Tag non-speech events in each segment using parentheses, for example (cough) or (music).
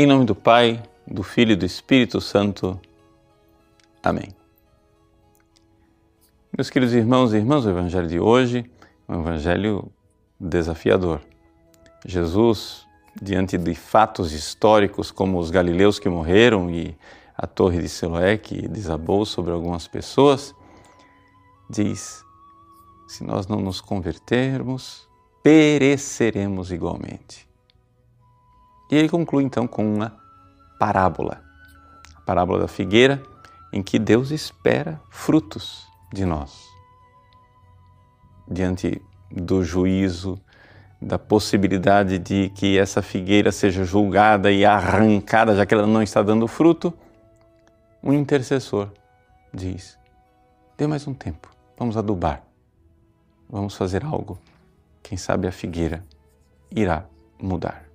Em nome do Pai, do Filho e do Espírito Santo. Amém. Meus queridos irmãos e irmãs, o Evangelho de hoje é um Evangelho desafiador. Jesus, diante de fatos históricos como os galileus que morreram e a torre de Siloé que desabou sobre algumas pessoas, diz: se nós não nos convertermos, pereceremos igualmente. E ele conclui então com uma parábola, a parábola da figueira, em que Deus espera frutos de nós. Diante do juízo, da possibilidade de que essa figueira seja julgada e arrancada, já que ela não está dando fruto, um intercessor diz: dê mais um tempo, vamos adubar, vamos fazer algo. Quem sabe a figueira irá mudar.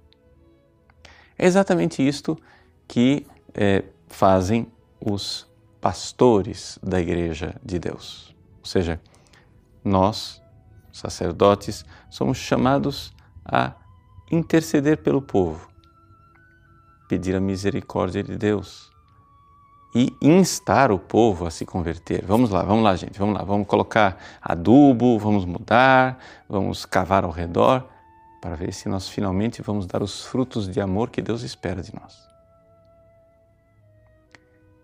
É exatamente isto que é, fazem os pastores da Igreja de Deus. Ou seja, nós, sacerdotes, somos chamados a interceder pelo povo, pedir a misericórdia de Deus e instar o povo a se converter. Vamos lá, vamos lá, gente, vamos lá, vamos colocar adubo, vamos mudar, vamos cavar ao redor para ver se nós finalmente vamos dar os frutos de amor que Deus espera de nós.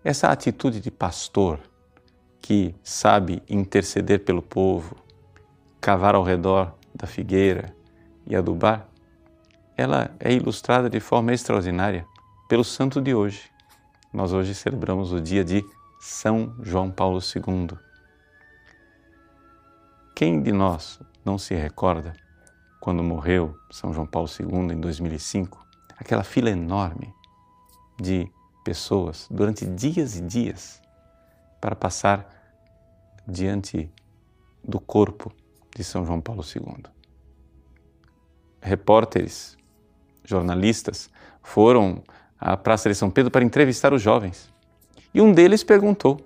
Essa atitude de pastor que sabe interceder pelo povo, cavar ao redor da figueira e adubar, ela é ilustrada de forma extraordinária pelo santo de hoje. Nós hoje celebramos o dia de São João Paulo II. Quem de nós não se recorda quando morreu São João Paulo II em 2005, aquela fila enorme de pessoas durante dias e dias para passar diante do corpo de São João Paulo II. Repórteres, jornalistas foram à Praça de São Pedro para entrevistar os jovens. E um deles perguntou: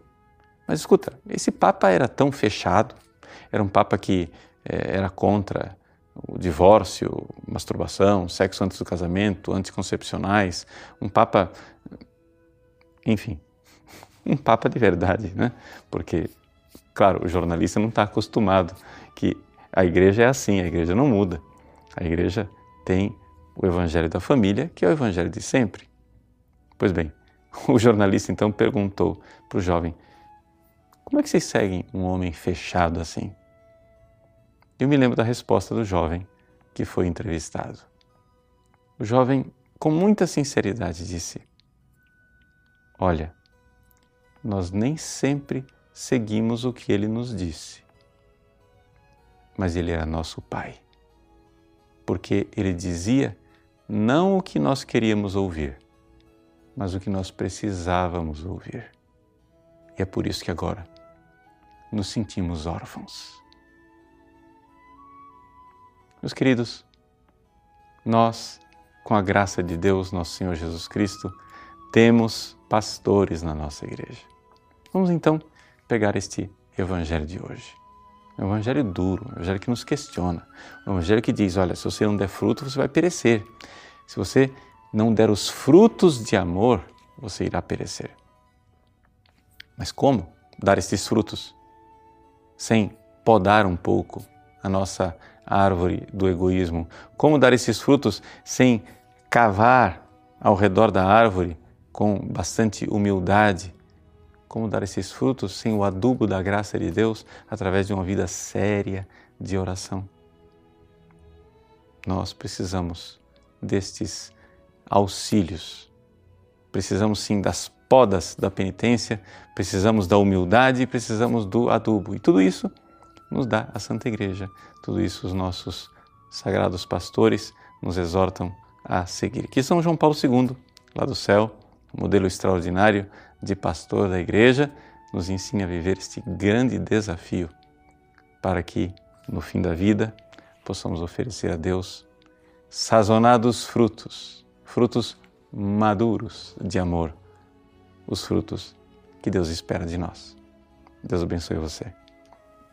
Mas escuta, esse Papa era tão fechado, era um Papa que eh, era contra o divórcio, masturbação, sexo antes do casamento, anticoncepcionais, um papa, enfim, (laughs) um papa de verdade, né? Porque, claro, o jornalista não está acostumado que a igreja é assim, a igreja não muda. A igreja tem o evangelho da família, que é o evangelho de sempre. Pois bem, (laughs) o jornalista então perguntou para o jovem: como é que vocês seguem um homem fechado assim? Eu me lembro da resposta do jovem que foi entrevistado. O jovem, com muita sinceridade, disse: Olha, nós nem sempre seguimos o que ele nos disse, mas ele era nosso pai, porque ele dizia não o que nós queríamos ouvir, mas o que nós precisávamos ouvir. E é por isso que agora nos sentimos órfãos. Meus queridos, nós, com a graça de Deus, nosso Senhor Jesus Cristo, temos pastores na nossa igreja. Vamos então pegar este evangelho de hoje. Um evangelho duro, um evangelho que nos questiona, um evangelho que diz: olha, se você não der fruto, você vai perecer. Se você não der os frutos de amor, você irá perecer. Mas como dar estes frutos? Sem podar um pouco a nossa árvore do egoísmo. Como dar esses frutos sem cavar ao redor da árvore com bastante humildade? Como dar esses frutos sem o adubo da graça de Deus através de uma vida séria de oração? Nós precisamos destes auxílios. Precisamos sim das podas da penitência, precisamos da humildade, precisamos do adubo. E tudo isso nos dá a Santa Igreja. Tudo isso os nossos sagrados pastores nos exortam a seguir. Que São João Paulo II, lá do céu, modelo extraordinário de pastor da Igreja, nos ensine a viver este grande desafio para que, no fim da vida, possamos oferecer a Deus sazonados frutos, frutos maduros de amor, os frutos que Deus espera de nós. Deus abençoe você.